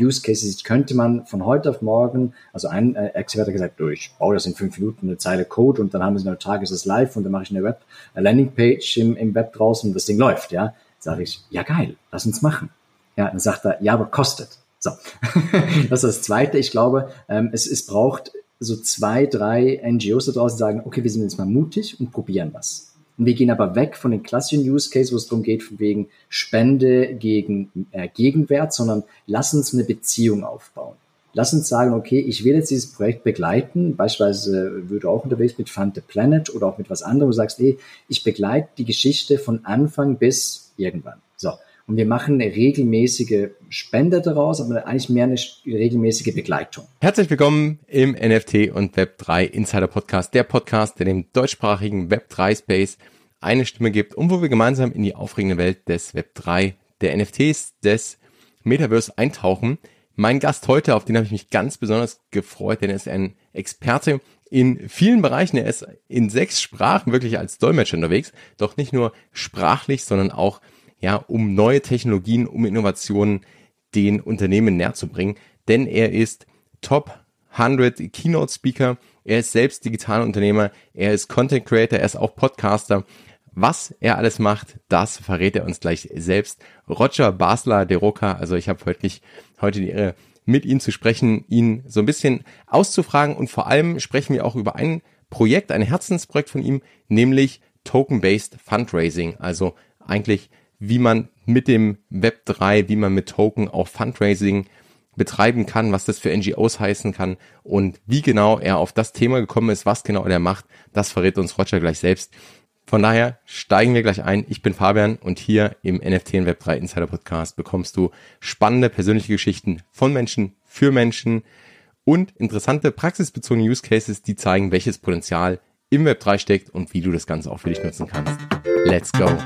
Use Cases könnte man von heute auf morgen, also ein äh, Expert hat gesagt, oh, ich baue das in fünf Minuten eine Zeile Code und dann haben wir es Tag ist es live und dann mache ich eine Web eine Landingpage im, im Web draußen und das Ding läuft, ja. Sage ich, ja geil, lass uns machen. Ja, dann sagt er, ja, aber kostet. So, das ist das Zweite. Ich glaube, ähm, es, es braucht so zwei, drei NGOs da draußen, die sagen, okay, wir sind jetzt mal mutig und probieren was. Und wir gehen aber weg von den klassischen Use Case, wo es darum geht, von wegen Spende gegen äh, Gegenwert, sondern lass uns eine Beziehung aufbauen. Lass uns sagen, okay, ich will jetzt dieses Projekt begleiten. Beispielsweise würde auch unterwegs mit Fund the Planet oder auch mit was anderem. Du sagst, hey, ich begleite die Geschichte von Anfang bis irgendwann. So. Und wir machen eine regelmäßige Spende daraus, aber eigentlich mehr eine regelmäßige Begleitung. Herzlich willkommen im NFT und Web3 Insider Podcast, der Podcast, der dem deutschsprachigen Web3 Space eine Stimme gibt und wo wir gemeinsam in die aufregende Welt des Web3, der NFTs, des Metaverse eintauchen. Mein Gast heute, auf den habe ich mich ganz besonders gefreut, denn er ist ein Experte in vielen Bereichen. Er ist in sechs Sprachen wirklich als Dolmetscher unterwegs, doch nicht nur sprachlich, sondern auch ja, um neue Technologien, um Innovationen den Unternehmen näher zu bringen. Denn er ist Top 100 Keynote Speaker. Er ist selbst digitaler Unternehmer. Er ist Content Creator. Er ist auch Podcaster. Was er alles macht, das verrät er uns gleich selbst. Roger Basler de Roca. Also ich habe wirklich heute die Ehre, mit ihm zu sprechen, ihn so ein bisschen auszufragen und vor allem sprechen wir auch über ein Projekt, ein Herzensprojekt von ihm, nämlich Token-Based Fundraising. Also eigentlich wie man mit dem Web 3, wie man mit Token auch Fundraising betreiben kann, was das für NGOs heißen kann und wie genau er auf das Thema gekommen ist, was genau er macht, das verrät uns Roger gleich selbst. Von daher steigen wir gleich ein. Ich bin Fabian und hier im NFT und Web3 Insider Podcast bekommst du spannende persönliche Geschichten von Menschen für Menschen und interessante praxisbezogene Use Cases, die zeigen, welches Potenzial im Web3 steckt und wie du das Ganze auch für dich nutzen kannst. Let's go!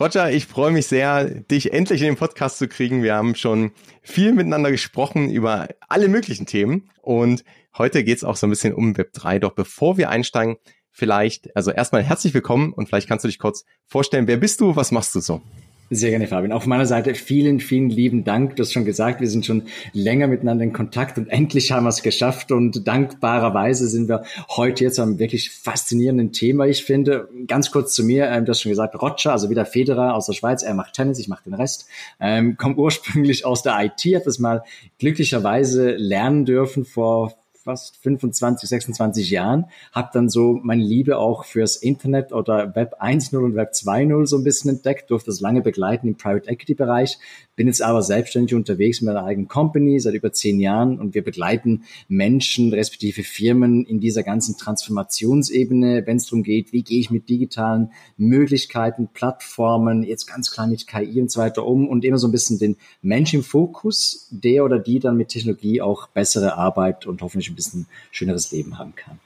Roger, ich freue mich sehr, dich endlich in den Podcast zu kriegen. Wir haben schon viel miteinander gesprochen über alle möglichen Themen und heute geht es auch so ein bisschen um Web 3. Doch bevor wir einsteigen, vielleicht, also erstmal herzlich willkommen und vielleicht kannst du dich kurz vorstellen, wer bist du, was machst du so? Sehr gerne, Fabian. Auf meiner Seite vielen, vielen lieben Dank. Du hast schon gesagt, wir sind schon länger miteinander in Kontakt und endlich haben wir es geschafft. Und dankbarerweise sind wir heute jetzt am wirklich faszinierenden Thema. Ich finde, ganz kurz zu mir, ähm, du hast schon gesagt, Roger, also wieder Federer aus der Schweiz. Er macht Tennis, ich mache den Rest. Ähm, kommt ursprünglich aus der IT, hat das mal glücklicherweise lernen dürfen vor fast 25, 26 Jahren, habe dann so meine Liebe auch fürs Internet oder Web 1.0 und Web 2.0 so ein bisschen entdeckt, durfte das lange begleiten im Private Equity Bereich, bin jetzt aber selbstständig unterwegs mit meiner eigenen Company seit über zehn Jahren und wir begleiten Menschen, respektive Firmen in dieser ganzen Transformationsebene, wenn es darum geht, wie gehe ich mit digitalen Möglichkeiten, Plattformen, jetzt ganz klar mit KI und so weiter um und immer so ein bisschen den Mensch im Fokus, der oder die dann mit Technologie auch bessere Arbeit und hoffentlich bisschen schöneres Leben haben kann.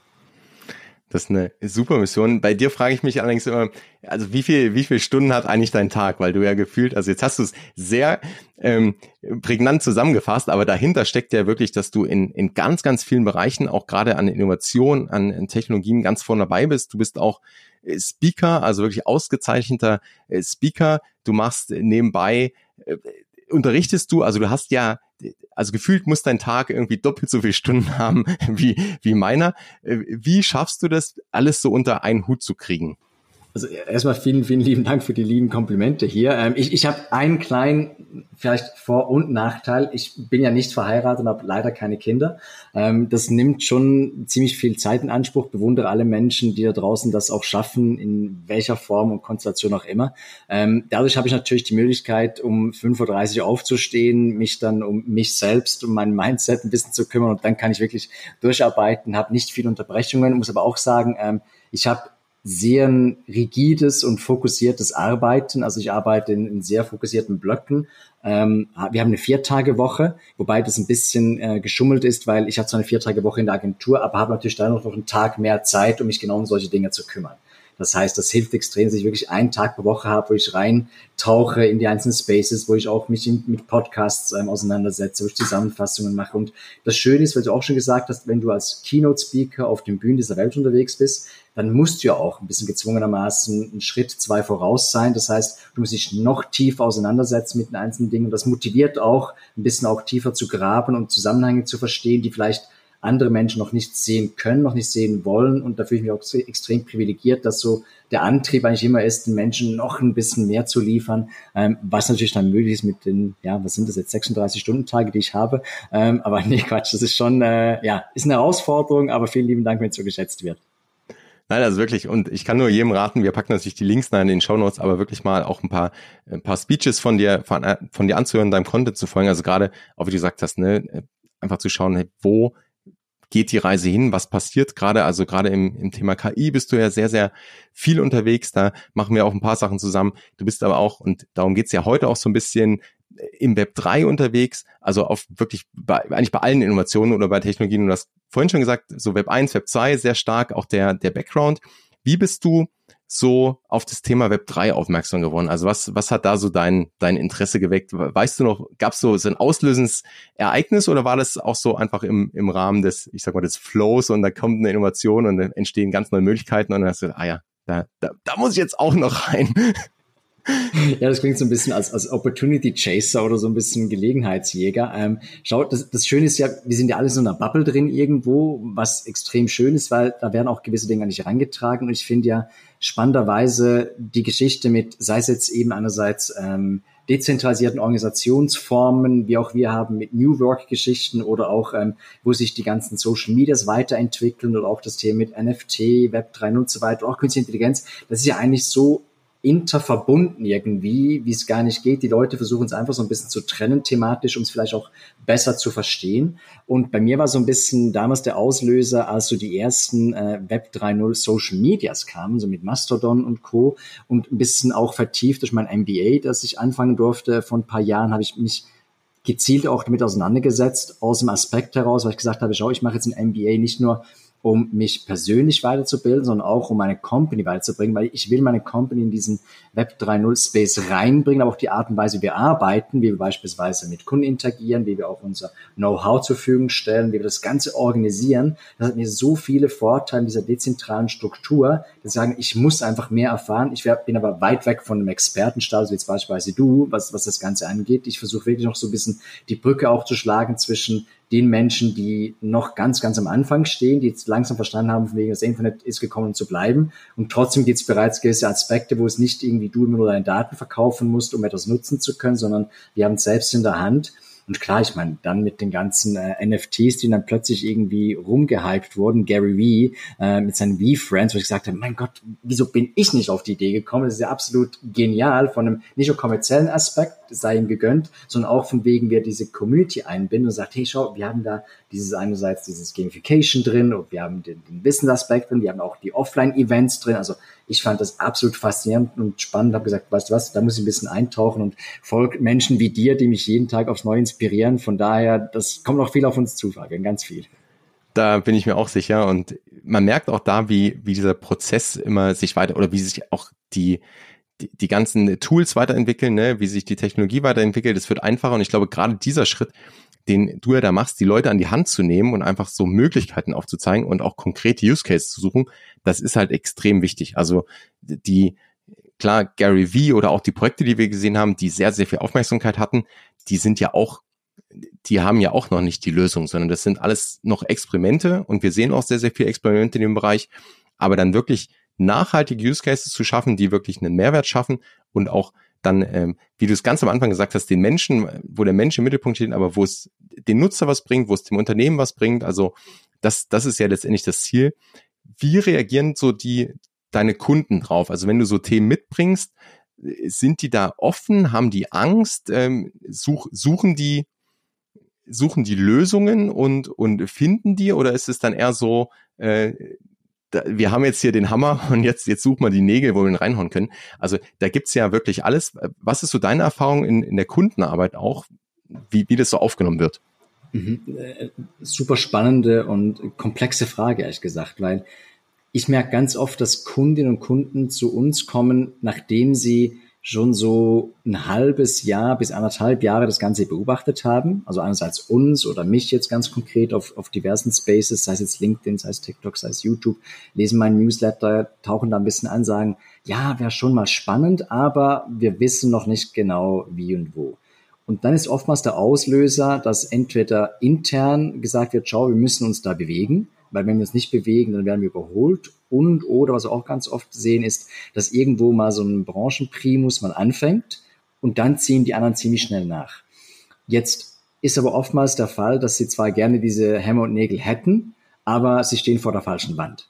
Das ist eine super Mission. Bei dir frage ich mich allerdings immer, also wie viel, wie viel Stunden hat eigentlich dein Tag? Weil du ja gefühlt, also jetzt hast du es sehr ähm, prägnant zusammengefasst, aber dahinter steckt ja wirklich, dass du in, in ganz, ganz vielen Bereichen, auch gerade an Innovation, an, an Technologien ganz vorne dabei bist. Du bist auch äh, Speaker, also wirklich ausgezeichneter äh, Speaker. Du machst nebenbei äh, unterrichtest du, also du hast ja, also gefühlt muss dein Tag irgendwie doppelt so viele Stunden haben wie, wie meiner. Äh, wie schaffst du das, alles so unter einen Hut zu kriegen? Also erstmal vielen, vielen lieben Dank für die lieben Komplimente hier. Ähm, ich ich habe einen kleinen, vielleicht Vor- und Nachteil. Ich bin ja nicht verheiratet und habe leider keine Kinder. Ähm, das nimmt schon ziemlich viel Zeit in Anspruch. Bewundere alle Menschen, die da draußen das auch schaffen, in welcher Form und Konstellation auch immer. Ähm, dadurch habe ich natürlich die Möglichkeit, um 5.30 Uhr aufzustehen, mich dann um mich selbst, um mein Mindset ein bisschen zu kümmern und dann kann ich wirklich durcharbeiten, habe nicht viele Unterbrechungen, muss aber auch sagen, ich habe sehr rigides und fokussiertes Arbeiten. Also ich arbeite in, in sehr fokussierten Blöcken. Ähm, wir haben eine Viertagewoche, wobei das ein bisschen äh, geschummelt ist, weil ich habe zwar eine Viertagewoche in der Agentur, aber habe natürlich dann noch einen Tag mehr Zeit, um mich genau um solche Dinge zu kümmern. Das heißt, das hilft extrem, dass ich wirklich einen Tag pro Woche habe, wo ich reintauche in die einzelnen Spaces, wo ich auch mich in, mit Podcasts ähm, auseinandersetze, wo ich Zusammenfassungen mache. Und das Schöne ist, weil du auch schon gesagt hast, wenn du als Keynote-Speaker auf den Bühnen dieser Welt unterwegs bist, dann musst du ja auch ein bisschen gezwungenermaßen einen Schritt, zwei voraus sein. Das heißt, du musst dich noch tiefer auseinandersetzen mit den einzelnen Dingen. Und das motiviert auch, ein bisschen auch tiefer zu graben und Zusammenhänge zu verstehen, die vielleicht andere Menschen noch nicht sehen können, noch nicht sehen wollen. Und da fühle ich mich auch extrem privilegiert, dass so der Antrieb eigentlich immer ist, den Menschen noch ein bisschen mehr zu liefern, ähm, was natürlich dann möglich ist mit den, ja, was sind das jetzt, 36 Stunden Tage, die ich habe. Ähm, aber nee, Quatsch, das ist schon, äh, ja, ist eine Herausforderung, aber vielen lieben Dank, wenn es so geschätzt wird. Nein, also wirklich, und ich kann nur jedem raten, wir packen natürlich die Links in den Show Notes, aber wirklich mal auch ein paar, ein paar Speeches von dir, von, von dir anzuhören, deinem Content zu folgen. Also gerade, auch wie du gesagt hast, ne, einfach zu schauen, wo geht die Reise hin? Was passiert gerade? Also gerade im, im Thema KI bist du ja sehr, sehr viel unterwegs. Da machen wir auch ein paar Sachen zusammen. Du bist aber auch, und darum geht's ja heute auch so ein bisschen, im Web 3 unterwegs, also auf wirklich bei, eigentlich bei allen Innovationen oder bei Technologien. Du hast vorhin schon gesagt, so Web 1, Web 2 sehr stark, auch der, der Background. Wie bist du so auf das Thema Web 3 aufmerksam geworden? Also was, was hat da so dein, dein Interesse geweckt? Weißt du noch, gab es so, so ein auslösendes Ereignis oder war das auch so einfach im, im Rahmen des, ich sag mal, des Flows und da kommt eine Innovation und dann entstehen ganz neue Möglichkeiten und dann hast du, ah ja, da, da, da muss ich jetzt auch noch rein. Ja, das klingt so ein bisschen als, als Opportunity Chaser oder so ein bisschen Gelegenheitsjäger. Ähm, schau, das, das Schöne ist ja, wir sind ja alle so in einer Bubble drin irgendwo, was extrem schön ist, weil da werden auch gewisse Dinge nicht reingetragen. Und ich finde ja spannenderweise die Geschichte mit, sei es jetzt eben einerseits ähm, dezentralisierten Organisationsformen, wie auch wir haben mit New Work-Geschichten oder auch, ähm, wo sich die ganzen Social Medias weiterentwickeln oder auch das Thema mit NFT, Web 3 und so weiter, auch Künstliche Intelligenz, das ist ja eigentlich so interverbunden irgendwie, wie es gar nicht geht. Die Leute versuchen es einfach so ein bisschen zu trennen thematisch, um es vielleicht auch besser zu verstehen. Und bei mir war so ein bisschen damals der Auslöser, als so die ersten äh, Web 3.0 Social Medias kamen, so mit Mastodon und Co. Und ein bisschen auch vertieft durch mein MBA, das ich anfangen durfte. Vor ein paar Jahren habe ich mich gezielt auch damit auseinandergesetzt, aus dem Aspekt heraus, weil ich gesagt habe, schau, ich mache jetzt ein MBA nicht nur um mich persönlich weiterzubilden, sondern auch um meine Company weiterzubringen, weil ich will meine Company in diesen Web 3.0 Space reinbringen, aber auch die Art und Weise, wie wir arbeiten, wie wir beispielsweise mit Kunden interagieren, wie wir auch unser Know-how zur Verfügung stellen, wie wir das Ganze organisieren. Das hat mir so viele Vorteile dieser dezentralen Struktur, dass sagen, ich muss einfach mehr erfahren. Ich bin aber weit weg von einem Expertenstatus, wie jetzt beispielsweise du, was, was das Ganze angeht. Ich versuche wirklich noch so ein bisschen die Brücke auch zu schlagen zwischen den Menschen, die noch ganz, ganz am Anfang stehen, die jetzt langsam verstanden haben, von wegen das Internet ist gekommen, um zu bleiben. Und trotzdem gibt es bereits gewisse Aspekte, wo es nicht irgendwie du immer nur deine Daten verkaufen musst, um etwas nutzen zu können, sondern wir haben es selbst in der Hand. Und klar, ich meine, dann mit den ganzen äh, NFTs, die dann plötzlich irgendwie rumgehypt wurden, Gary Vee äh, mit seinen Vee-Friends, wo ich gesagt habe, mein Gott, wieso bin ich nicht auf die Idee gekommen? Das ist ja absolut genial von einem nicht nur kommerziellen Aspekt, sei ihm gegönnt, sondern auch von wegen, wir diese Community einbinden und sagt, hey, schau, wir haben da dieses einerseits dieses Gamification drin und wir haben den, den Wissensaspekt drin, wir haben auch die Offline-Events drin. Also ich fand das absolut faszinierend und spannend, habe gesagt, weißt du was, da muss ich ein bisschen eintauchen und folgt Menschen wie dir, die mich jeden Tag aufs Neue inspirieren. Von daher, das kommt noch viel auf uns zu, Fabian, ganz viel. Da bin ich mir auch sicher und man merkt auch da, wie, wie dieser Prozess immer sich weiter oder wie sich auch die, die, die ganzen Tools weiterentwickeln, ne, wie sich die Technologie weiterentwickelt. Es wird einfacher und ich glaube, gerade dieser Schritt, den du ja da machst, die Leute an die Hand zu nehmen und einfach so Möglichkeiten aufzuzeigen und auch konkrete Use Cases zu suchen, das ist halt extrem wichtig. Also die, klar, Gary V oder auch die Projekte, die wir gesehen haben, die sehr, sehr viel Aufmerksamkeit hatten, die sind ja auch, die haben ja auch noch nicht die Lösung, sondern das sind alles noch Experimente und wir sehen auch sehr, sehr viele Experimente in dem Bereich, aber dann wirklich nachhaltige Use Cases zu schaffen, die wirklich einen Mehrwert schaffen und auch dann, ähm, wie du es ganz am Anfang gesagt hast, den Menschen, wo der Mensch im Mittelpunkt steht, aber wo es den Nutzer was bringt, wo es dem Unternehmen was bringt. Also das, das ist ja letztendlich das Ziel. Wie reagieren so die deine Kunden drauf? Also wenn du so Themen mitbringst, sind die da offen? Haben die Angst? Ähm, such, suchen die suchen die Lösungen und und finden die oder ist es dann eher so äh, wir haben jetzt hier den Hammer und jetzt, jetzt suchen wir die Nägel, wo wir ihn reinhauen können. Also da gibt's ja wirklich alles. Was ist so deine Erfahrung in, in der Kundenarbeit auch, wie, wie das so aufgenommen wird? Mhm. Äh, super spannende und komplexe Frage, ehrlich gesagt, weil ich merke ganz oft, dass Kundinnen und Kunden zu uns kommen, nachdem sie schon so ein halbes Jahr bis anderthalb Jahre das Ganze beobachtet haben. Also einerseits uns oder mich jetzt ganz konkret auf, auf diversen Spaces, sei es jetzt LinkedIn, sei es TikTok, sei es YouTube, lesen meinen Newsletter, tauchen da ein bisschen an, sagen, ja, wäre schon mal spannend, aber wir wissen noch nicht genau wie und wo. Und dann ist oftmals der Auslöser, dass entweder intern gesagt wird, schau, wir müssen uns da bewegen weil wenn wir uns nicht bewegen, dann werden wir überholt. Und oder was wir auch ganz oft sehen, ist, dass irgendwo mal so ein Branchenprimus mal anfängt und dann ziehen die anderen ziemlich schnell nach. Jetzt ist aber oftmals der Fall, dass sie zwar gerne diese Hämmer und Nägel hätten, aber sie stehen vor der falschen Wand.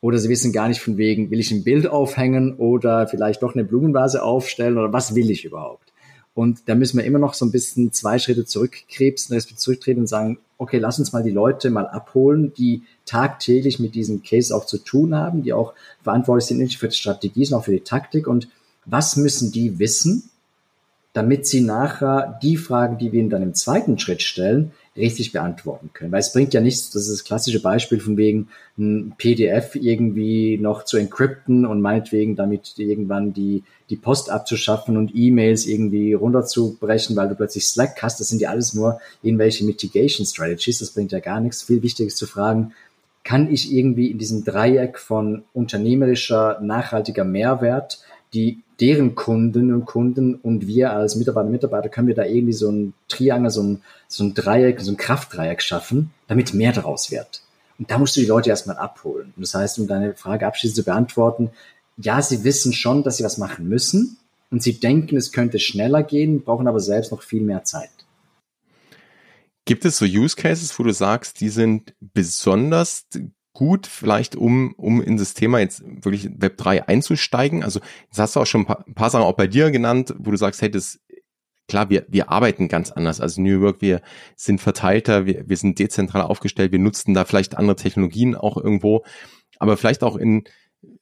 Oder sie wissen gar nicht von wegen, will ich ein Bild aufhängen oder vielleicht doch eine Blumenvase aufstellen oder was will ich überhaupt? Und da müssen wir immer noch so ein bisschen zwei Schritte zurückkrebsen, respektive zurücktreten und sagen, okay, lass uns mal die Leute mal abholen, die tagtäglich mit diesem Case auch zu tun haben, die auch verantwortlich sind nicht für die Strategie, sondern auch für die Taktik. Und was müssen die wissen, damit sie nachher die Fragen, die wir ihnen dann im zweiten Schritt stellen, richtig beantworten können. Weil es bringt ja nichts, das ist das klassische Beispiel von wegen ein PDF irgendwie noch zu encrypten und meinetwegen damit irgendwann die, die Post abzuschaffen und E-Mails irgendwie runterzubrechen, weil du plötzlich Slack hast. Das sind ja alles nur irgendwelche Mitigation Strategies. Das bringt ja gar nichts. Viel wichtiger ist zu fragen, kann ich irgendwie in diesem Dreieck von unternehmerischer, nachhaltiger Mehrwert, die deren Kunden und Kunden und wir als Mitarbeiter, Mitarbeiter können wir da irgendwie so ein Triangel, so ein, so ein Dreieck, so ein Kraftdreieck schaffen, damit mehr daraus wird. Und da musst du die Leute erstmal abholen. Und das heißt, um deine Frage abschließend zu beantworten, ja, sie wissen schon, dass sie was machen müssen und sie denken, es könnte schneller gehen, brauchen aber selbst noch viel mehr Zeit. Gibt es so Use Cases, wo du sagst, die sind besonders gut, vielleicht um, um in das Thema jetzt wirklich Web 3 einzusteigen? Also, jetzt hast du auch schon ein paar, ein paar Sachen auch bei dir genannt, wo du sagst, hey, das, klar, wir, wir arbeiten ganz anders. Also New Work, wir sind verteilter, wir, wir sind dezentral aufgestellt, wir nutzen da vielleicht andere Technologien auch irgendwo, aber vielleicht auch in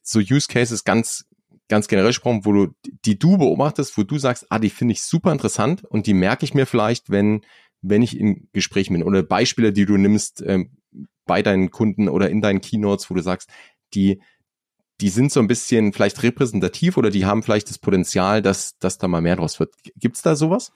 so Use Cases ganz, ganz generell gesprochen, wo du, die du beobachtest, wo du sagst, ah, die finde ich super interessant und die merke ich mir vielleicht, wenn, wenn ich in Gesprächen bin oder Beispiele, die du nimmst ähm, bei deinen Kunden oder in deinen Keynotes, wo du sagst, die, die sind so ein bisschen vielleicht repräsentativ oder die haben vielleicht das Potenzial, dass, dass da mal mehr draus wird. Gibt's da sowas?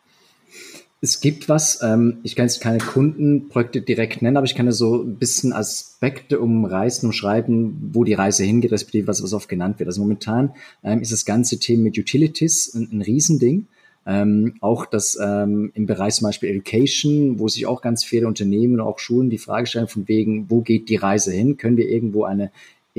Es gibt was, ähm, ich kann jetzt keine Kundenprojekte direkt nennen, aber ich kann ja so ein bisschen Aspekte umreißen, umschreiben, wo die Reise hingeht, respektive was, was oft genannt wird. Also momentan ähm, ist das ganze Thema mit Utilities ein, ein Riesending. Ähm, auch das ähm, im Bereich zum Beispiel Education, wo sich auch ganz viele Unternehmen und auch Schulen die Frage stellen, von wegen, wo geht die Reise hin? Können wir irgendwo eine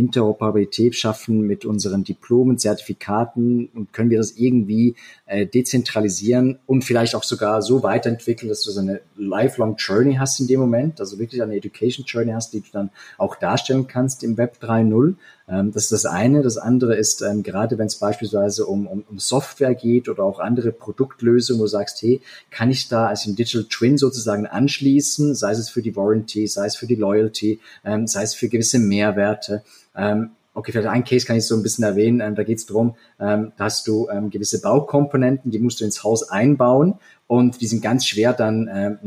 Interoperabilität schaffen mit unseren Diplomen, Zertifikaten und können wir das irgendwie äh, dezentralisieren und vielleicht auch sogar so weiterentwickeln, dass du so eine lifelong Journey hast in dem Moment, also wirklich eine Education Journey hast, die du dann auch darstellen kannst im Web 3.0. Ähm, das ist das eine. Das andere ist, ähm, gerade wenn es beispielsweise um, um, um Software geht oder auch andere Produktlösungen, wo du sagst, hey, kann ich da als ein Digital Twin sozusagen anschließen, sei es für die Warranty, sei es für die Loyalty, ähm, sei es für gewisse Mehrwerte. Ähm, okay, vielleicht ein Case kann ich so ein bisschen erwähnen. Ähm, da geht es darum, ähm, da hast du ähm, gewisse Baukomponenten, die musst du ins Haus einbauen und die sind ganz schwer dann ähm,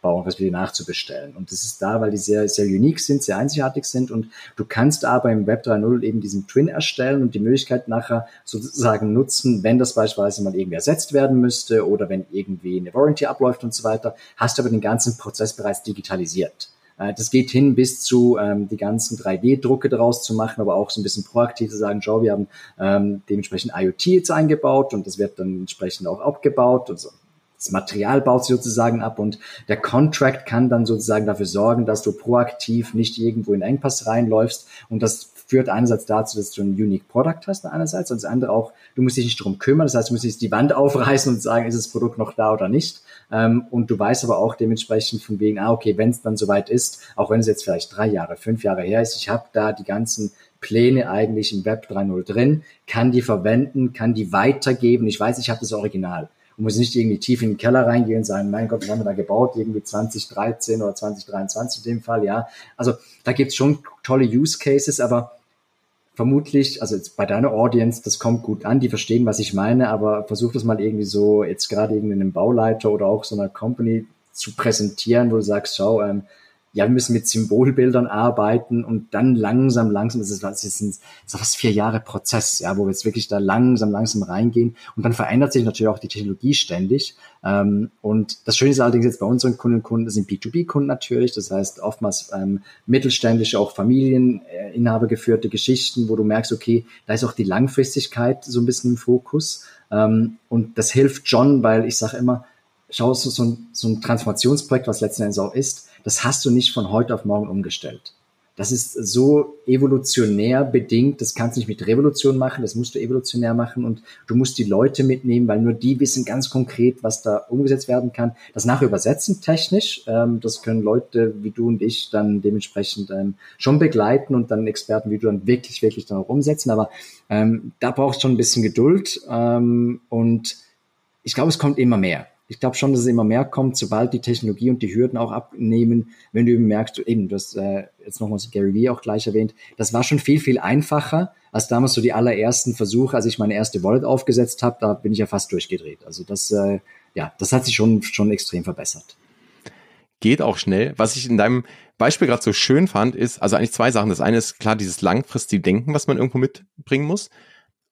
bauen, respektive nachzubestellen. Und das ist da, weil die sehr, sehr unique sind, sehr einzigartig sind und du kannst aber im Web 3.0 eben diesen Twin erstellen und die Möglichkeit nachher sozusagen nutzen, wenn das beispielsweise mal irgendwie ersetzt werden müsste oder wenn irgendwie eine Warranty abläuft und so weiter, hast aber den ganzen Prozess bereits digitalisiert. Äh, das geht hin bis zu ähm, die ganzen 3D-Drucke daraus zu machen, aber auch so ein bisschen proaktiv zu sagen, schau, wir haben ähm, dementsprechend IoT jetzt eingebaut und das wird dann entsprechend auch abgebaut und so. Das Material baut sich sozusagen ab und der Contract kann dann sozusagen dafür sorgen, dass du proaktiv nicht irgendwo in Engpass reinläufst und das führt einerseits dazu, dass du ein Unique Product hast einerseits und das andere auch, du musst dich nicht darum kümmern, das heißt, du musst nicht die Wand aufreißen und sagen, ist das Produkt noch da oder nicht ähm, und du weißt aber auch dementsprechend von wegen, ah okay, wenn es dann soweit ist, auch wenn es jetzt vielleicht drei Jahre, fünf Jahre her ist, ich habe da die ganzen Pläne eigentlich im Web 3.0 drin, kann die verwenden, kann die weitergeben, ich weiß, ich habe das Original und muss nicht irgendwie tief in den Keller reingehen und sagen, mein Gott, was haben wir da gebaut? Irgendwie 2013 oder 2023 in dem Fall, ja. Also da gibt's schon tolle Use Cases, aber vermutlich, also jetzt bei deiner Audience, das kommt gut an, die verstehen, was ich meine, aber versuch das mal irgendwie so jetzt gerade irgendwie einem Bauleiter oder auch so einer Company zu präsentieren, wo du sagst, schau, ähm, ja, wir müssen mit Symbolbildern arbeiten und dann langsam, langsam, das ist, das ist ein, das ist fast vier Jahre Prozess, ja, wo wir jetzt wirklich da langsam, langsam reingehen und dann verändert sich natürlich auch die Technologie ständig. Ähm, und das Schöne ist allerdings jetzt bei unseren Kunden und Kunden, das sind B2B-Kunden natürlich, das heißt oftmals ähm, mittelständische, auch Familieninhaber geführte Geschichten, wo du merkst, okay, da ist auch die Langfristigkeit so ein bisschen im Fokus. Ähm, und das hilft John, weil ich sage immer, schau, so, so, ein, so ein Transformationsprojekt, was letzten Endes auch ist, das hast du nicht von heute auf morgen umgestellt. Das ist so evolutionär bedingt, das kannst du nicht mit Revolution machen, das musst du evolutionär machen und du musst die Leute mitnehmen, weil nur die wissen ganz konkret, was da umgesetzt werden kann. Das nachher übersetzen technisch, ähm, das können Leute wie du und ich dann dementsprechend ähm, schon begleiten und dann Experten wie du dann wirklich, wirklich dann auch umsetzen. Aber ähm, da brauchst du schon ein bisschen Geduld ähm, und ich glaube, es kommt immer mehr ich glaube schon, dass es immer mehr kommt, sobald die Technologie und die Hürden auch abnehmen, wenn du eben merkst, du eben, du hast äh, jetzt nochmals Gary Vee auch gleich erwähnt, das war schon viel, viel einfacher als damals so die allerersten Versuche, als ich meine erste Wallet aufgesetzt habe, da bin ich ja fast durchgedreht. Also das, äh, ja, das hat sich schon, schon extrem verbessert. Geht auch schnell. Was ich in deinem Beispiel gerade so schön fand, ist, also eigentlich zwei Sachen. Das eine ist klar dieses langfristige Denken, was man irgendwo mitbringen muss.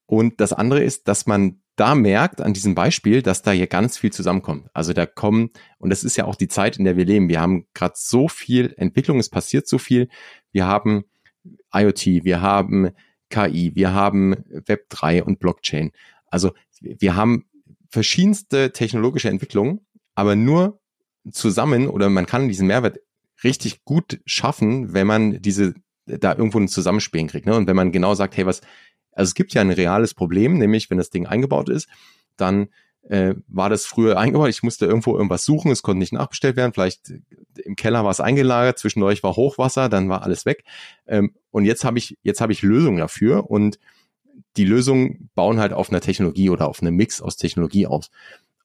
Und das andere ist, dass man da merkt an diesem Beispiel, dass da hier ganz viel zusammenkommt. Also da kommen, und das ist ja auch die Zeit, in der wir leben. Wir haben gerade so viel Entwicklung, es passiert so viel. Wir haben IoT, wir haben KI, wir haben Web 3 und Blockchain. Also wir haben verschiedenste technologische Entwicklungen, aber nur zusammen oder man kann diesen Mehrwert richtig gut schaffen, wenn man diese da irgendwo ein Zusammenspielen kriegt. Ne? Und wenn man genau sagt, hey, was, also es gibt ja ein reales Problem, nämlich wenn das Ding eingebaut ist, dann äh, war das früher eingebaut. Ich musste irgendwo irgendwas suchen, es konnte nicht nachbestellt werden. Vielleicht äh, im Keller war es eingelagert, zwischendurch war Hochwasser, dann war alles weg. Ähm, und jetzt habe ich jetzt habe ich Lösungen dafür und die Lösungen bauen halt auf einer Technologie oder auf einem Mix aus Technologie aus.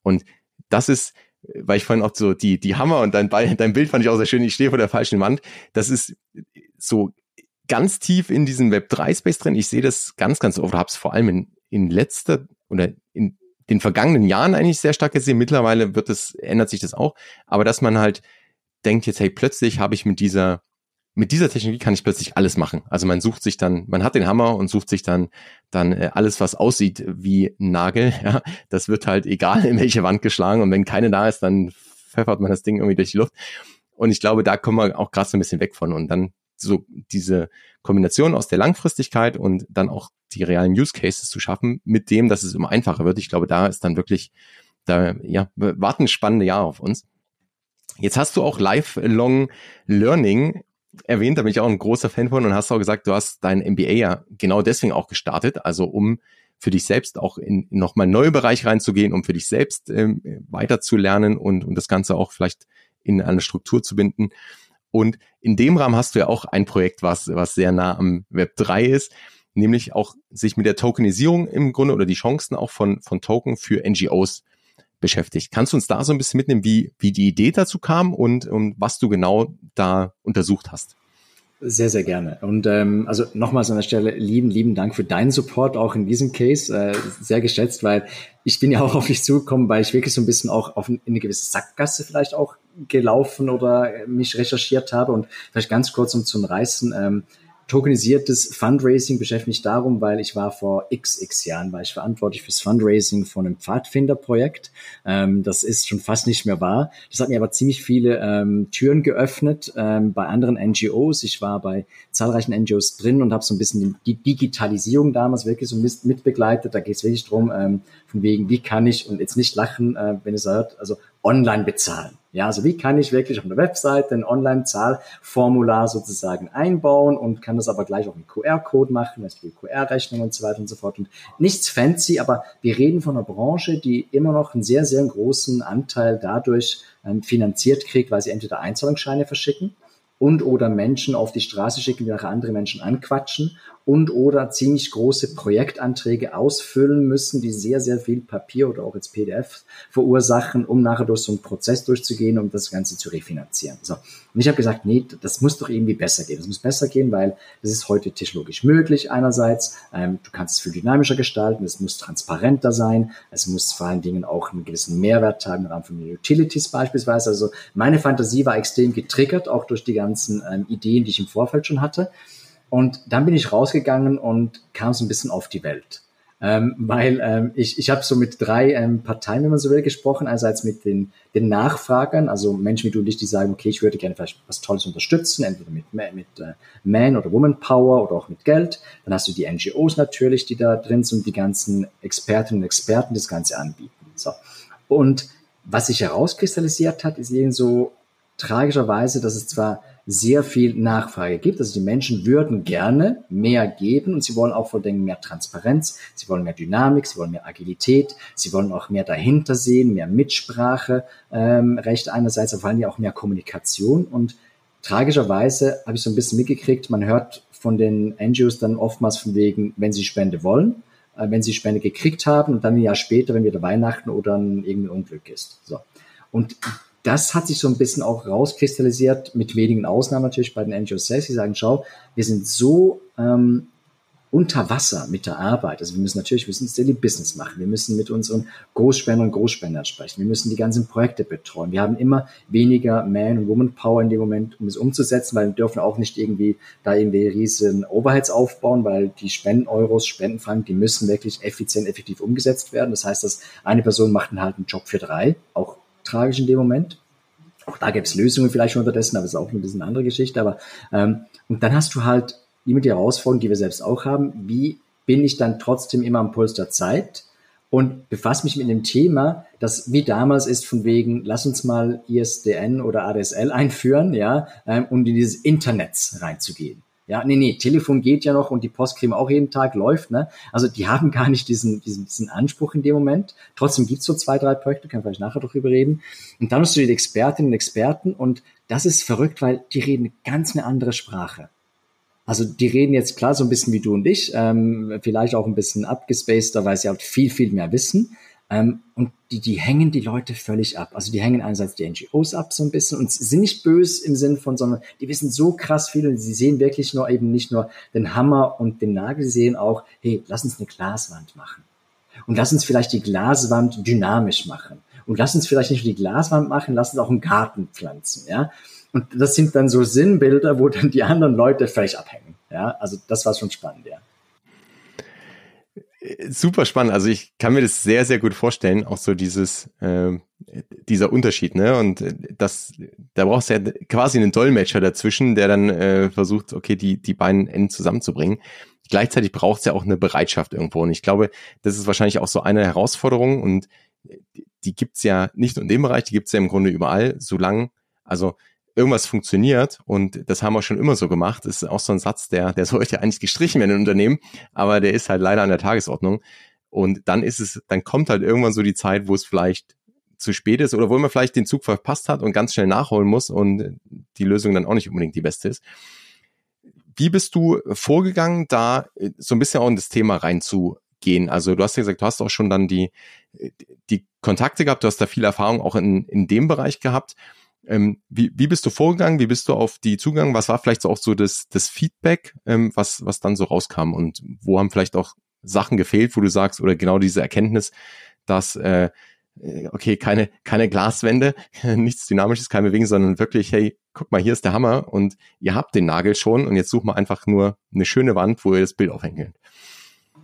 Und das ist, weil ich vorhin auch so die die Hammer und dein, dein Bild fand ich auch sehr schön. Ich stehe vor der falschen Wand. Das ist so ganz tief in diesem Web3-Space drin. Ich sehe das ganz, ganz oft, habe es vor allem in, in letzter oder in den vergangenen Jahren eigentlich sehr stark gesehen. Mittlerweile wird es, ändert sich das auch. Aber dass man halt denkt jetzt, hey, plötzlich habe ich mit dieser, mit dieser Technologie kann ich plötzlich alles machen. Also man sucht sich dann, man hat den Hammer und sucht sich dann, dann äh, alles, was aussieht wie ein Nagel. Ja, das wird halt egal in welche Wand geschlagen. Und wenn keine da ist, dann pfeffert man das Ding irgendwie durch die Luft. Und ich glaube, da kommen wir auch gerade so ein bisschen weg von. Und dann so diese Kombination aus der Langfristigkeit und dann auch die realen Use Cases zu schaffen, mit dem, dass es immer einfacher wird. Ich glaube, da ist dann wirklich, da ja, warten spannende Jahre auf uns. Jetzt hast du auch Lifelong Learning erwähnt, da bin ich auch ein großer Fan von und hast auch gesagt, du hast dein MBA ja genau deswegen auch gestartet, also um für dich selbst auch in, nochmal neue Bereiche reinzugehen, um für dich selbst ähm, weiter zu lernen und, und das Ganze auch vielleicht in eine Struktur zu binden. Und in dem Rahmen hast du ja auch ein Projekt, was, was sehr nah am Web 3 ist, nämlich auch sich mit der Tokenisierung im Grunde oder die Chancen auch von, von Token für NGOs beschäftigt. Kannst du uns da so ein bisschen mitnehmen, wie, wie die Idee dazu kam und, und was du genau da untersucht hast? Sehr, sehr gerne. Und ähm, also nochmals an der Stelle lieben, lieben Dank für deinen Support auch in diesem Case. Äh, sehr geschätzt, weil ich bin ja auch auf dich zugekommen, weil ich wirklich so ein bisschen auch auf eine gewisse Sackgasse vielleicht auch gelaufen oder mich recherchiert habe. Und vielleicht ganz kurz um zum Reißen. Ähm, tokenisiertes Fundraising beschäftigt mich darum, weil ich war vor xx Jahren, war ich verantwortlich fürs Fundraising von einem Pfadfinderprojekt. Ähm, das ist schon fast nicht mehr wahr. Das hat mir aber ziemlich viele ähm, Türen geöffnet ähm, bei anderen NGOs. Ich war bei zahlreichen NGOs drin und habe so ein bisschen die Digitalisierung damals wirklich so mitbegleitet. Da geht es wirklich drum, ähm, von wegen, wie kann ich, und jetzt nicht lachen, äh, wenn es hört, also online bezahlen. Ja, also wie kann ich wirklich auf einer Webseite ein Online-Zahlformular sozusagen einbauen und kann das aber gleich auch mit QR-Code machen, Beispiel QR-Rechnung und so weiter und so fort. Und nichts fancy, aber wir reden von einer Branche, die immer noch einen sehr, sehr großen Anteil dadurch ähm, finanziert kriegt, weil sie entweder Einzahlungsscheine verschicken und oder Menschen auf die Straße schicken, die nachher andere Menschen anquatschen und oder ziemlich große Projektanträge ausfüllen müssen, die sehr, sehr viel Papier oder auch jetzt PDF verursachen, um nachher durch so einen Prozess durchzugehen, um das Ganze zu refinanzieren. So. Und ich habe gesagt, nee, das muss doch irgendwie besser gehen. Das muss besser gehen, weil das ist heute technologisch möglich einerseits. Ähm, du kannst es viel dynamischer gestalten, es muss transparenter sein, es muss vor allen Dingen auch einen gewissen Mehrwert haben im Rahmen von Utilities beispielsweise. Also meine Fantasie war extrem getriggert, auch durch die ganzen ähm, Ideen, die ich im Vorfeld schon hatte. Und dann bin ich rausgegangen und kam so ein bisschen auf die Welt. Ähm, weil ähm, ich, ich habe so mit drei ähm, Parteien, wenn man so will, gesprochen. Einerseits mit den, den Nachfragern, also Menschen wie du und ich, die sagen, okay, ich würde gerne vielleicht was Tolles unterstützen, entweder mit, mit äh, Man- oder Woman Power oder auch mit Geld. Dann hast du die NGOs natürlich, die da drin sind die ganzen Expertinnen und Experten, die das Ganze anbieten. So. Und was sich herauskristallisiert hat, ist eben so tragischerweise, dass es zwar sehr viel Nachfrage gibt. Also die Menschen würden gerne mehr geben und sie wollen auch vor allem mehr Transparenz, sie wollen mehr Dynamik, sie wollen mehr Agilität, sie wollen auch mehr dahinter sehen, mehr Mitsprache, ähm, Recht einerseits, aber vor allem auch mehr Kommunikation. Und tragischerweise habe ich so ein bisschen mitgekriegt, man hört von den NGOs dann oftmals von wegen, wenn sie Spende wollen, äh, wenn sie Spende gekriegt haben und dann ein Jahr später, wenn wieder Weihnachten oder ein, irgendein Unglück ist. So. Und das hat sich so ein bisschen auch rauskristallisiert, mit wenigen Ausnahmen natürlich bei den NGOs selbst, die sagen, schau, wir sind so ähm, unter Wasser mit der Arbeit. Also wir müssen natürlich, wir müssen Daily Business machen. Wir müssen mit unseren Großspendern und Großspendern sprechen. Wir müssen die ganzen Projekte betreuen. Wir haben immer weniger Man- und Woman-Power in dem Moment, um es umzusetzen, weil wir dürfen auch nicht irgendwie da irgendwie riesen Overheads aufbauen, weil die Spenden-Euros, Spendenfang, die müssen wirklich effizient, effektiv umgesetzt werden. Das heißt, dass eine Person macht halt einen Job für drei, auch tragisch in dem Moment. Auch da gäbe es Lösungen vielleicht schon unterdessen, aber es ist auch ein bisschen eine andere Geschichte. Aber ähm, und dann hast du halt immer die Herausforderung, die wir selbst auch haben, wie bin ich dann trotzdem immer am Puls der Zeit und befasse mich mit dem Thema, das wie damals ist von wegen, lass uns mal ISDN oder ADSL einführen, ja, ähm, um in dieses Internet reinzugehen. Ja, nee, nee, Telefon geht ja noch und die Post kriegen auch jeden Tag, läuft, ne? Also die haben gar nicht diesen, diesen, diesen Anspruch in dem Moment. Trotzdem gibt's so zwei, drei Projekte, können wir vielleicht nachher drüber reden. Und dann hast du die Expertinnen und Experten und das ist verrückt, weil die reden ganz eine andere Sprache. Also die reden jetzt klar so ein bisschen wie du und ich, ähm, vielleicht auch ein bisschen abgespaceder, weil sie halt viel, viel mehr wissen. Ähm, und die, die hängen die Leute völlig ab. Also die hängen einerseits die NGOs ab so ein bisschen und sind nicht böse im Sinn von, sondern die wissen so krass viel und sie sehen wirklich nur eben nicht nur den Hammer und den Nagel, sie sehen auch, hey, lass uns eine Glaswand machen. Und lass uns vielleicht die Glaswand dynamisch machen. Und lass uns vielleicht nicht nur die Glaswand machen, lass uns auch einen Garten pflanzen, ja. Und das sind dann so Sinnbilder, wo dann die anderen Leute völlig abhängen. Ja, also das war schon spannend, ja. Super spannend. Also ich kann mir das sehr, sehr gut vorstellen, auch so dieses, äh, dieser Unterschied, ne? Und äh, das, da brauchst du ja quasi einen Dolmetscher dazwischen, der dann äh, versucht, okay, die, die beiden Enden zusammenzubringen. Gleichzeitig braucht es ja auch eine Bereitschaft irgendwo. Und ich glaube, das ist wahrscheinlich auch so eine Herausforderung und die, die gibt's ja nicht nur in dem Bereich, die gibt's ja im Grunde überall, solange, also irgendwas funktioniert und das haben wir schon immer so gemacht. Das ist auch so ein Satz, der, der sollte eigentlich gestrichen werden in Unternehmen, aber der ist halt leider an der Tagesordnung. Und dann ist es, dann kommt halt irgendwann so die Zeit, wo es vielleicht zu spät ist oder wo man vielleicht den Zug verpasst hat und ganz schnell nachholen muss und die Lösung dann auch nicht unbedingt die beste ist. Wie bist du vorgegangen, da so ein bisschen auch in das Thema reinzugehen? Also du hast ja gesagt, du hast auch schon dann die, die Kontakte gehabt, du hast da viel Erfahrung auch in, in dem Bereich gehabt. Ähm, wie, wie bist du vorgegangen? Wie bist du auf die zugegangen? Was war vielleicht so auch so das, das Feedback, ähm, was, was dann so rauskam? Und wo haben vielleicht auch Sachen gefehlt, wo du sagst, oder genau diese Erkenntnis, dass äh, okay, keine, keine Glaswände, nichts Dynamisches, kein Bewegen, sondern wirklich, hey, guck mal, hier ist der Hammer und ihr habt den Nagel schon und jetzt sucht mal einfach nur eine schöne Wand, wo ihr das Bild aufhängen könnt.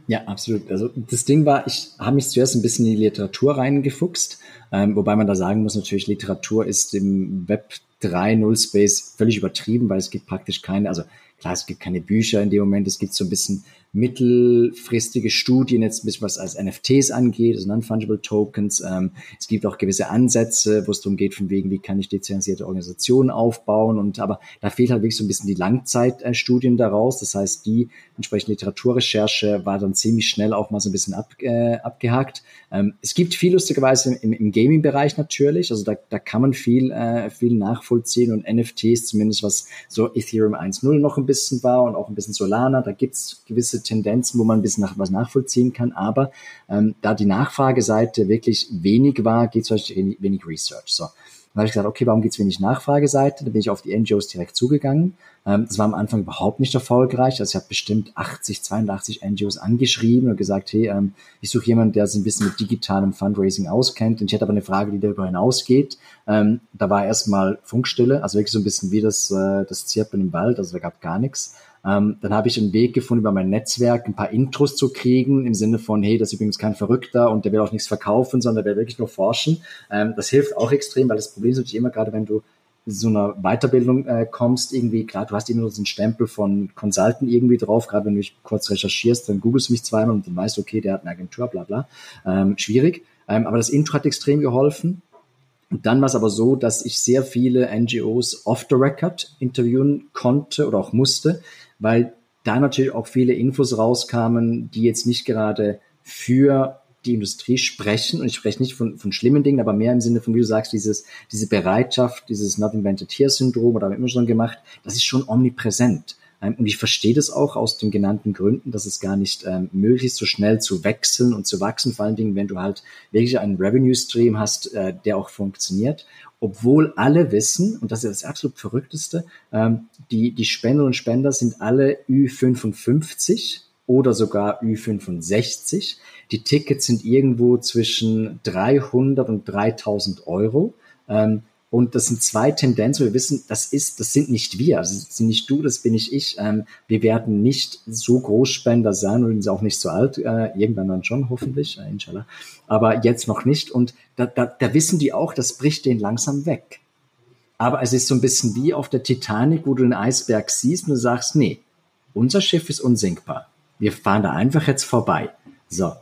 Ja, absolut. Also das Ding war, ich habe mich zuerst ein bisschen in die Literatur reingefuchst, ähm, wobei man da sagen muss, natürlich Literatur ist im Web 3.0 Space völlig übertrieben, weil es gibt praktisch keine, also klar, es gibt keine Bücher in dem Moment, es gibt so ein bisschen mittelfristige Studien jetzt ein bisschen was als NFTs angeht, also Non-Fungible Tokens. Ähm, es gibt auch gewisse Ansätze, wo es darum geht, von wegen, wie kann ich dezentralisierte Organisationen aufbauen und aber da fehlt halt wirklich so ein bisschen die Langzeitstudien daraus. Das heißt, die entsprechende Literaturrecherche war dann ziemlich schnell auch mal so ein bisschen ab, äh, abgehakt. Ähm, es gibt viel lustigerweise im, im Gaming-Bereich natürlich, also da, da kann man viel, äh, viel nachvollziehen und NFTs zumindest, was so Ethereum 1.0 noch ein bisschen war und auch ein bisschen Solana, da gibt's gewisse Tendenzen, wo man ein bisschen nach, was nachvollziehen kann, aber ähm, da die Nachfrageseite wirklich wenig war, geht Beispiel wenig Research. So. Dann habe ich gesagt, okay, warum gibt es wenig Nachfrageseite? Da bin ich auf die NGOs direkt zugegangen. Ähm, das war am Anfang überhaupt nicht erfolgreich. Also ich habe bestimmt 80, 82 NGOs angeschrieben und gesagt, hey, ähm, ich suche jemanden, der sich ein bisschen mit digitalem Fundraising auskennt. Und ich hätte aber eine Frage, die darüber hinausgeht. Ähm, da war erstmal Funkstille, also wirklich so ein bisschen wie das, äh, das Zirpen im Wald, also da gab gar nichts. Ähm, dann habe ich einen Weg gefunden, über mein Netzwerk ein paar Intros zu kriegen, im Sinne von, hey, das ist übrigens kein Verrückter und der will auch nichts verkaufen, sondern der will wirklich nur forschen. Ähm, das hilft auch extrem, weil das Problem ist natürlich immer, gerade wenn du so einer Weiterbildung äh, kommst, irgendwie, klar, du hast immer so einen Stempel von Consultant irgendwie drauf, gerade wenn du mich kurz recherchierst, dann googelst du mich zweimal und dann weißt du, okay, der hat eine Agentur, bla bla. Ähm, schwierig. Ähm, aber das Intro hat extrem geholfen. Und dann war es aber so, dass ich sehr viele NGOs off the record interviewen konnte oder auch musste, weil da natürlich auch viele Infos rauskamen, die jetzt nicht gerade für die Industrie sprechen. Und ich spreche nicht von, von schlimmen Dingen, aber mehr im Sinne von, wie du sagst, dieses, diese Bereitschaft, dieses Not Invented Here Syndrom, oder haben immer schon gemacht, das ist schon omnipräsent. Ähm, und ich verstehe das auch aus den genannten Gründen, dass es gar nicht ähm, möglich ist, so schnell zu wechseln und zu wachsen, vor allen Dingen, wenn du halt wirklich einen Revenue Stream hast, äh, der auch funktioniert obwohl alle wissen, und das ist das absolut Verrückteste, ähm, die, die Spender und Spender sind alle Ü55 oder sogar Ü65. Die Tickets sind irgendwo zwischen 300 und 3000 Euro. Ähm, und das sind zwei Tendenzen. Wir wissen, das ist, das sind nicht wir. Das sind nicht du, das bin nicht ich. Ähm, wir werden nicht so Großspender sein und sind auch nicht so alt. Äh, irgendwann dann schon, hoffentlich, äh, inshallah. Aber jetzt noch nicht. Und da, da, da wissen die auch, das bricht denen langsam weg. Aber es ist so ein bisschen wie auf der Titanic, wo du den Eisberg siehst und du sagst, nee, unser Schiff ist unsinkbar. Wir fahren da einfach jetzt vorbei. So.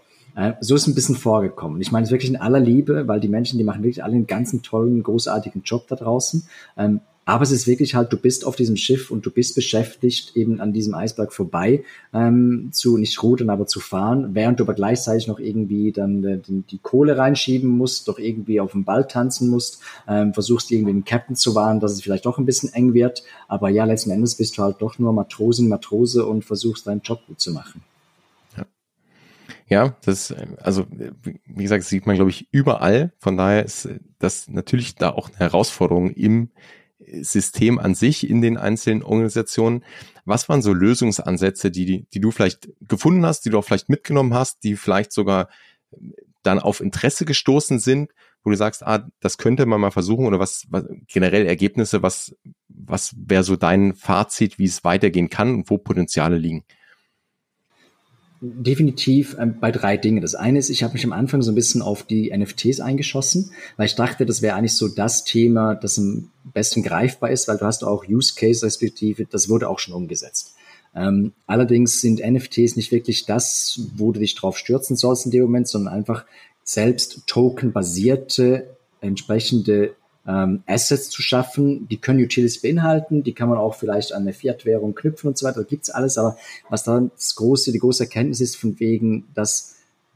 So ist ein bisschen vorgekommen. Ich meine es wirklich in aller Liebe, weil die Menschen, die machen wirklich alle einen ganzen tollen, großartigen Job da draußen. Ähm, aber es ist wirklich halt, du bist auf diesem Schiff und du bist beschäftigt, eben an diesem Eisberg vorbei ähm, zu, nicht rudern, aber zu fahren, während du aber gleichzeitig noch irgendwie dann äh, die, die Kohle reinschieben musst, doch irgendwie auf dem Ball tanzen musst, ähm, versuchst irgendwie den Captain zu warnen, dass es vielleicht doch ein bisschen eng wird. Aber ja, letzten Endes bist du halt doch nur Matrosin, Matrose und versuchst deinen Job gut zu machen. Ja, das, also, wie gesagt, sieht man, glaube ich, überall. Von daher ist das natürlich da auch eine Herausforderung im System an sich in den einzelnen Organisationen. Was waren so Lösungsansätze, die, die du vielleicht gefunden hast, die du auch vielleicht mitgenommen hast, die vielleicht sogar dann auf Interesse gestoßen sind, wo du sagst, ah, das könnte man mal versuchen oder was, was generell Ergebnisse, was, was wäre so dein Fazit, wie es weitergehen kann und wo Potenziale liegen? Definitiv ähm, bei drei Dingen. Das eine ist, ich habe mich am Anfang so ein bisschen auf die NFTs eingeschossen, weil ich dachte, das wäre eigentlich so das Thema, das am besten greifbar ist, weil du hast auch Use Case respektive, das wurde auch schon umgesetzt. Ähm, allerdings sind NFTs nicht wirklich das, wo du dich drauf stürzen sollst in dem Moment, sondern einfach selbst tokenbasierte entsprechende ähm, Assets zu schaffen. Die können Utilities beinhalten, die kann man auch vielleicht an eine Fiat-Währung knüpfen und so weiter. Da gibt's alles, aber was da das große, die große Erkenntnis ist, von wegen, dass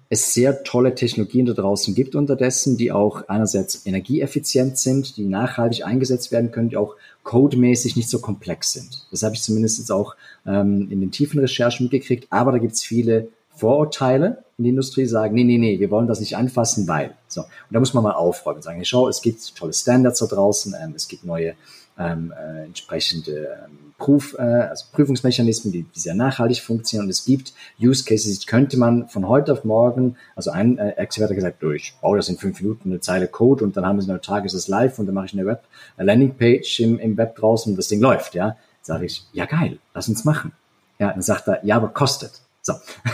es sehr tolle Technologien da draußen gibt unterdessen, die auch einerseits energieeffizient sind, die nachhaltig eingesetzt werden können, die auch codemäßig nicht so komplex sind. Das habe ich zumindest jetzt auch ähm, in den tiefen Recherchen mitgekriegt. Aber da gibt's viele Vorurteile in der Industrie sagen, nee, nee, nee, wir wollen das nicht anfassen, weil. So. Und da muss man mal aufräumen und sagen, hey, schau, es gibt tolle Standards da draußen, ähm, es gibt neue ähm, äh, entsprechende ähm, Prüf, äh, also Prüfungsmechanismen, die, die sehr nachhaltig funktionieren und es gibt Use Cases, die könnte man von heute auf morgen, also ein äh, Experte hat gesagt, du, ich baue das in fünf Minuten eine Zeile Code und dann haben wir es in einer Tag ist es live und dann mache ich eine Web eine Landingpage im, im Web draußen und das Ding läuft, ja. Sage ich, ja geil, lass uns machen. Ja, dann sagt er, ja, aber kostet. So,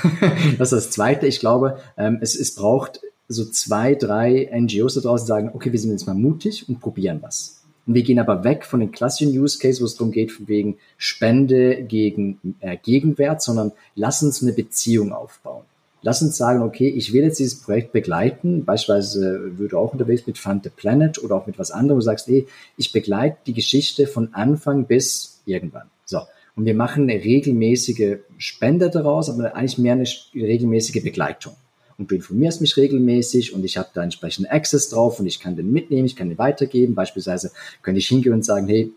das ist das Zweite. Ich glaube, ähm, es, es braucht so zwei, drei NGOs da draußen, sagen, okay, wir sind jetzt mal mutig und probieren was. Und wir gehen aber weg von den klassischen Use Case, wo es darum geht, wegen Spende gegen äh, Gegenwert, sondern lass uns eine Beziehung aufbauen. Lass uns sagen, okay, ich will jetzt dieses Projekt begleiten. Beispielsweise würde auch unterwegs mit Fund the Planet oder auch mit was anderem. Du sagst, ey, ich begleite die Geschichte von Anfang bis irgendwann. So. Und wir machen eine regelmäßige Spende daraus, aber eigentlich mehr eine regelmäßige Begleitung. Und du informierst mich regelmäßig und ich habe da entsprechend Access drauf und ich kann den mitnehmen, ich kann den weitergeben. Beispielsweise könnte ich hingehen und sagen, hey,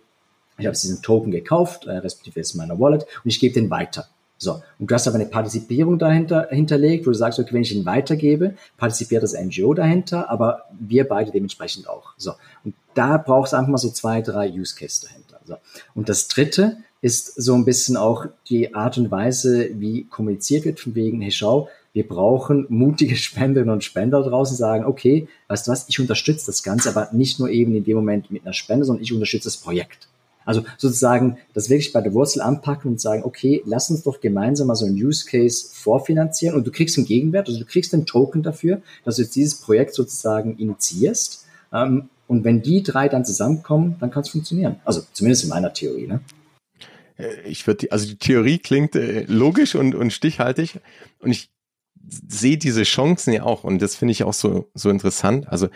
ich habe diesen Token gekauft, äh, respektive ist in meiner Wallet und ich gebe den weiter. So, und du hast aber eine Partizipierung dahinter hinterlegt, wo du sagst, okay, wenn ich ihn weitergebe, partizipiert das NGO dahinter, aber wir beide dementsprechend auch. So, und da brauchst du einfach mal so zwei, drei Use Cases dahinter. So. Und das dritte ist so ein bisschen auch die Art und Weise, wie kommuniziert wird, von wegen, hey, schau, wir brauchen mutige Spenderinnen und Spender draußen, sagen, okay, weißt du was, ich unterstütze das Ganze, aber nicht nur eben in dem Moment mit einer Spende, sondern ich unterstütze das Projekt. Also sozusagen das wirklich bei der Wurzel anpacken und sagen, okay, lass uns doch gemeinsam mal so ein Use Case vorfinanzieren und du kriegst einen Gegenwert, also du kriegst einen Token dafür, dass du jetzt dieses Projekt sozusagen initiierst. Ähm, und wenn die drei dann zusammenkommen, dann kann es funktionieren. Also zumindest in meiner Theorie. Ne? Äh, ich würde, also die Theorie klingt äh, logisch und, und stichhaltig und ich sehe diese Chancen ja auch und das finde ich auch so, so interessant. Also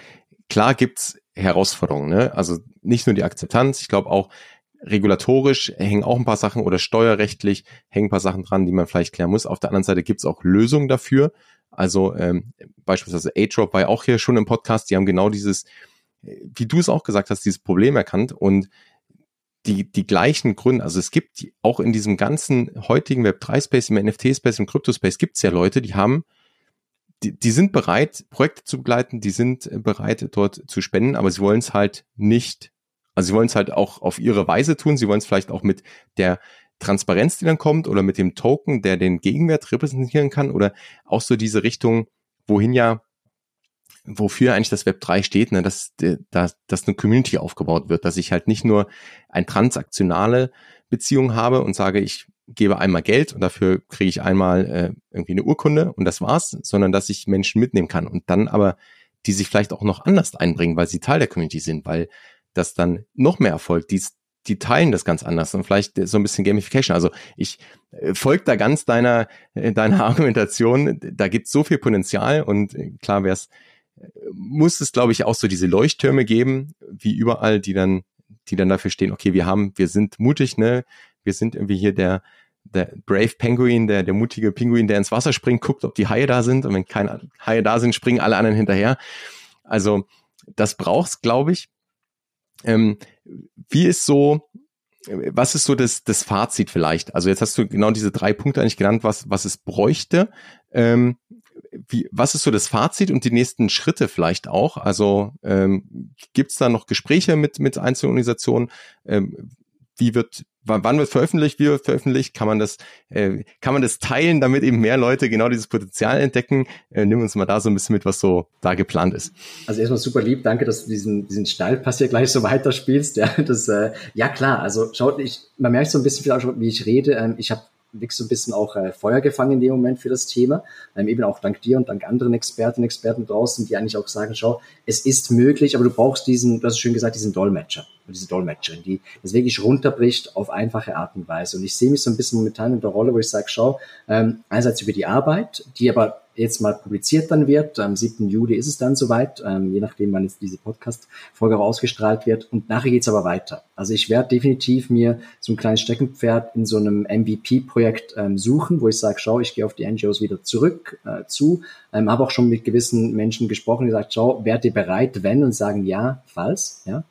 klar gibt's Herausforderungen, ne? Also nicht nur die Akzeptanz, ich glaube auch regulatorisch hängen auch ein paar Sachen oder steuerrechtlich hängen ein paar Sachen dran, die man vielleicht klären muss. Auf der anderen Seite gibt's auch Lösungen dafür. Also ähm, beispielsweise A-Drop war ja auch hier schon im Podcast, die haben genau dieses, wie du es auch gesagt hast, dieses Problem erkannt und die, die gleichen Gründe, also es gibt auch in diesem ganzen heutigen Web3-Space, im NFT-Space, im Crypto-Space gibt es ja Leute, die haben, die, die sind bereit, Projekte zu begleiten, die sind bereit, dort zu spenden, aber sie wollen es halt nicht also sie wollen es halt auch auf ihre Weise tun. Sie wollen es vielleicht auch mit der Transparenz, die dann kommt, oder mit dem Token, der den Gegenwert repräsentieren kann, oder auch so diese Richtung, wohin ja, wofür eigentlich das Web 3 steht, ne, dass, dass, dass eine Community aufgebaut wird, dass ich halt nicht nur eine transaktionale Beziehung habe und sage, ich gebe einmal Geld und dafür kriege ich einmal äh, irgendwie eine Urkunde und das war's, sondern dass ich Menschen mitnehmen kann und dann aber die sich vielleicht auch noch anders einbringen, weil sie Teil der Community sind, weil das dann noch mehr erfolgt. Die, die teilen das ganz anders und vielleicht so ein bisschen Gamification. Also ich äh, folge da ganz deiner, äh, deiner Argumentation. Da gibt so viel Potenzial und äh, klar wäre es, muss es, glaube ich, auch so diese Leuchttürme geben, wie überall, die dann, die dann dafür stehen, okay, wir haben, wir sind mutig, ne? Wir sind irgendwie hier der, der Brave Penguin, der, der mutige Pinguin, der ins Wasser springt, guckt, ob die Haie da sind. Und wenn keine Haie da sind, springen alle anderen hinterher. Also das braucht's, glaube ich. Ähm, wie ist so, was ist so das, das Fazit vielleicht? Also jetzt hast du genau diese drei Punkte eigentlich genannt, was, was es bräuchte. Ähm, wie, was ist so das Fazit und die nächsten Schritte vielleicht auch? Also ähm, gibt es da noch Gespräche mit, mit Einzelorganisationen? Ähm, wie wird, wann wird veröffentlicht, wie wird veröffentlicht, kann man das, äh, kann man das teilen, damit eben mehr Leute genau dieses Potenzial entdecken? Äh, nimm uns mal da so ein bisschen mit, was so da geplant ist. Also erstmal super lieb, danke, dass du diesen, diesen Steilpass hier gleich so weiterspielst. Ja, das, äh, ja klar, also schaut, ich, man merkt so ein bisschen wie ich rede. Ähm, ich habe wirklich so ein bisschen auch äh, Feuer gefangen in dem Moment für das Thema. Ähm, eben auch dank dir und dank anderen Expertinnen und Experten draußen, die eigentlich auch sagen, schau, es ist möglich, aber du brauchst diesen, du hast schön gesagt, diesen Dolmetscher diese Dolmetscherin, die das wirklich runterbricht auf einfache Art und Weise. Und ich sehe mich so ein bisschen momentan in der Rolle, wo ich sage, schau, ähm, einerseits über die Arbeit, die aber jetzt mal publiziert dann wird. Am 7. Juli ist es dann soweit, ähm, je nachdem, wann jetzt diese Podcast-Folge ausgestrahlt wird. Und nachher geht's aber weiter. Also ich werde definitiv mir so ein kleines Steckenpferd in so einem MVP-Projekt ähm, suchen, wo ich sage, schau, ich gehe auf die NGOs wieder zurück äh, zu. Ähm, habe auch schon mit gewissen Menschen gesprochen, die gesagt, schau, werdet ihr bereit, wenn und sagen ja, falls, ja.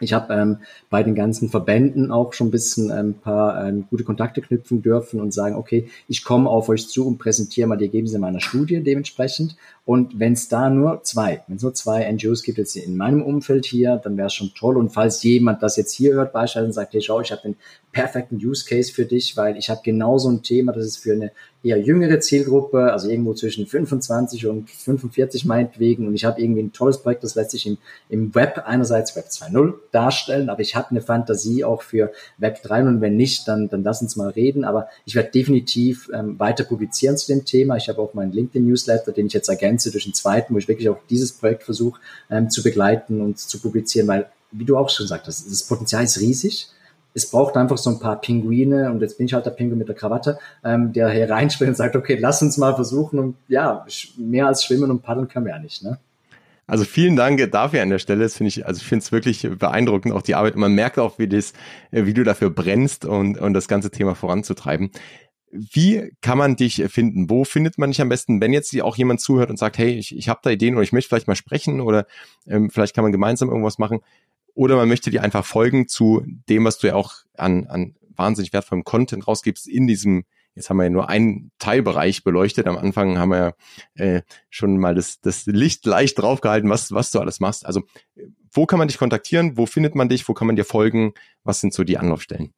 Ich habe ähm, bei den ganzen Verbänden auch schon ein bisschen ein ähm, paar ähm, gute Kontakte knüpfen dürfen und sagen, okay, ich komme auf euch zu und präsentiere mal die Ergebnisse meiner Studie dementsprechend. Und wenn es da nur zwei, wenn es nur zwei NGOs gibt jetzt in meinem Umfeld hier, dann wäre es schon toll. Und falls jemand das jetzt hier hört, beispielsweise und sagt, hey, schau, ich habe den perfekten Use Case für dich, weil ich habe genau so ein Thema, das ist für eine eher jüngere Zielgruppe, also irgendwo zwischen 25 und 45 meinetwegen. Und ich habe irgendwie ein tolles Projekt, das lässt sich im, im Web einerseits Web 2.0 darstellen, aber ich habe eine Fantasie auch für Web 3 und wenn nicht, dann, dann lass uns mal reden. Aber ich werde definitiv ähm, weiter publizieren zu dem Thema. Ich habe auch meinen LinkedIn-Newsletter, den ich jetzt ergänze durch einen zweiten, wo ich wirklich auch dieses Projekt versuche ähm, zu begleiten und zu publizieren, weil wie du auch schon sagtest, das Potenzial ist riesig. Es braucht einfach so ein paar Pinguine und jetzt bin ich halt der Pinguin mit der Krawatte, ähm, der hier reinspringt und sagt, okay, lass uns mal versuchen und ja, mehr als schwimmen und paddeln können wir ja nicht, ne? Also vielen Dank dafür an der Stelle. Das finde ich, also ich finde es wirklich beeindruckend, auch die Arbeit. Und man merkt auch, wie das, wie du dafür brennst und, und das ganze Thema voranzutreiben. Wie kann man dich finden? Wo findet man dich am besten, wenn jetzt auch jemand zuhört und sagt, hey, ich, ich habe da Ideen oder ich möchte vielleicht mal sprechen oder ähm, vielleicht kann man gemeinsam irgendwas machen oder man möchte dir einfach folgen zu dem, was du ja auch an, an wahnsinnig wertvollem Content rausgibst in diesem Jetzt haben wir ja nur einen Teilbereich beleuchtet. Am Anfang haben wir ja äh, schon mal das, das Licht leicht draufgehalten, was, was du alles machst. Also wo kann man dich kontaktieren? Wo findet man dich? Wo kann man dir folgen? Was sind so die Anlaufstellen?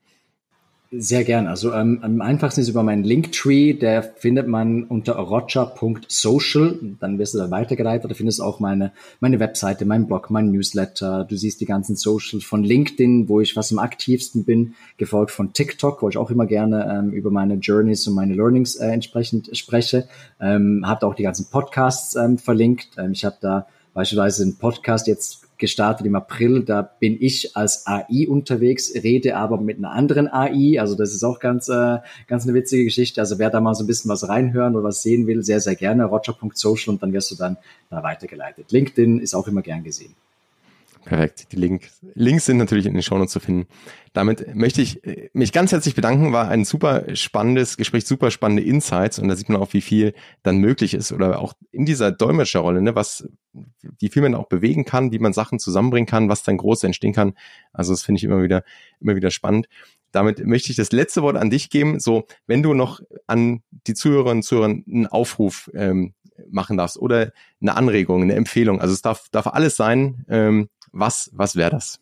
Sehr gern. Also ähm, am einfachsten ist über meinen Linktree, der findet man unter roger.social. Dann wirst du da weitergeleitet. Da findest du auch meine, meine Webseite, mein Blog, mein Newsletter. Du siehst die ganzen Socials von LinkedIn, wo ich was am aktivsten bin, gefolgt von TikTok, wo ich auch immer gerne ähm, über meine Journeys und meine Learnings äh, entsprechend spreche. Ähm, habt auch die ganzen Podcasts ähm, verlinkt. Ähm, ich habe da beispielsweise einen Podcast jetzt gestartet im April. Da bin ich als AI unterwegs, rede aber mit einer anderen AI. Also das ist auch ganz, äh, ganz eine witzige Geschichte. Also wer da mal so ein bisschen was reinhören oder was sehen will, sehr, sehr gerne. Roger.social und dann wirst du dann da weitergeleitet. LinkedIn ist auch immer gern gesehen. Perfekt. Die Link, Links sind natürlich in den Shownotes zu finden. Damit möchte ich äh, mich ganz herzlich bedanken. War ein super spannendes Gespräch, super spannende Insights und da sieht man auch, wie viel dann möglich ist oder auch in dieser Dolmetscherrolle, ne, was, wie viel man auch bewegen kann, wie man Sachen zusammenbringen kann, was dann groß entstehen kann. Also das finde ich immer wieder, immer wieder spannend. Damit möchte ich das letzte Wort an dich geben. So, wenn du noch an die Zuhörerinnen und Zuhörer einen Aufruf ähm, machen darfst oder eine Anregung, eine Empfehlung. Also es darf, darf alles sein. Ähm, was, was wäre das?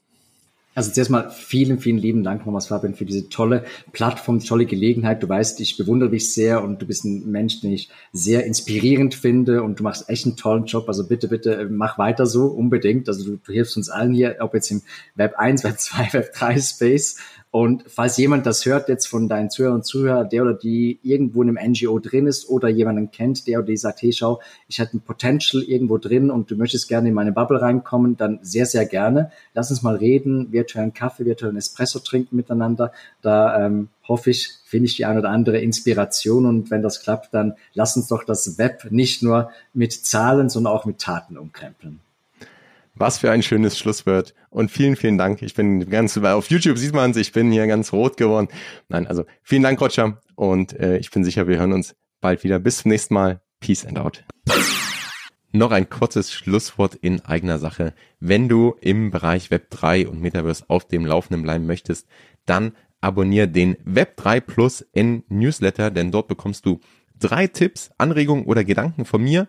Also zuerst mal vielen, vielen lieben Dank nochmals, Fabian, für diese tolle Plattform, tolle Gelegenheit. Du weißt, ich bewundere dich sehr und du bist ein Mensch, den ich sehr inspirierend finde und du machst echt einen tollen Job. Also bitte, bitte mach weiter so, unbedingt. Also du, du hilfst uns allen hier, ob jetzt im Web 1, Web 2, Web 3 Space und falls jemand das hört jetzt von deinen Zuhörern und Zuhörern, der oder die irgendwo in einem NGO drin ist oder jemanden kennt, der oder die sagt, hey, schau, ich hatte ein Potential irgendwo drin und du möchtest gerne in meine Bubble reinkommen, dann sehr, sehr gerne. Lass uns mal reden, virtuellen Kaffee, virtuellen Espresso trinken miteinander. Da ähm, hoffe ich, finde ich die eine oder andere Inspiration und wenn das klappt, dann lass uns doch das Web nicht nur mit Zahlen, sondern auch mit Taten umkrempeln. Was für ein schönes Schlusswort. Und vielen, vielen Dank. Ich bin ganz, weil auf YouTube sieht man es, ich bin hier ganz rot geworden. Nein, also vielen Dank, Roger. Und äh, ich bin sicher, wir hören uns bald wieder. Bis zum nächsten Mal. Peace and out. Noch ein kurzes Schlusswort in eigener Sache. Wenn du im Bereich Web 3 und Metaverse auf dem Laufenden bleiben möchtest, dann abonniere den Web 3 Plus N Newsletter, denn dort bekommst du drei Tipps, Anregungen oder Gedanken von mir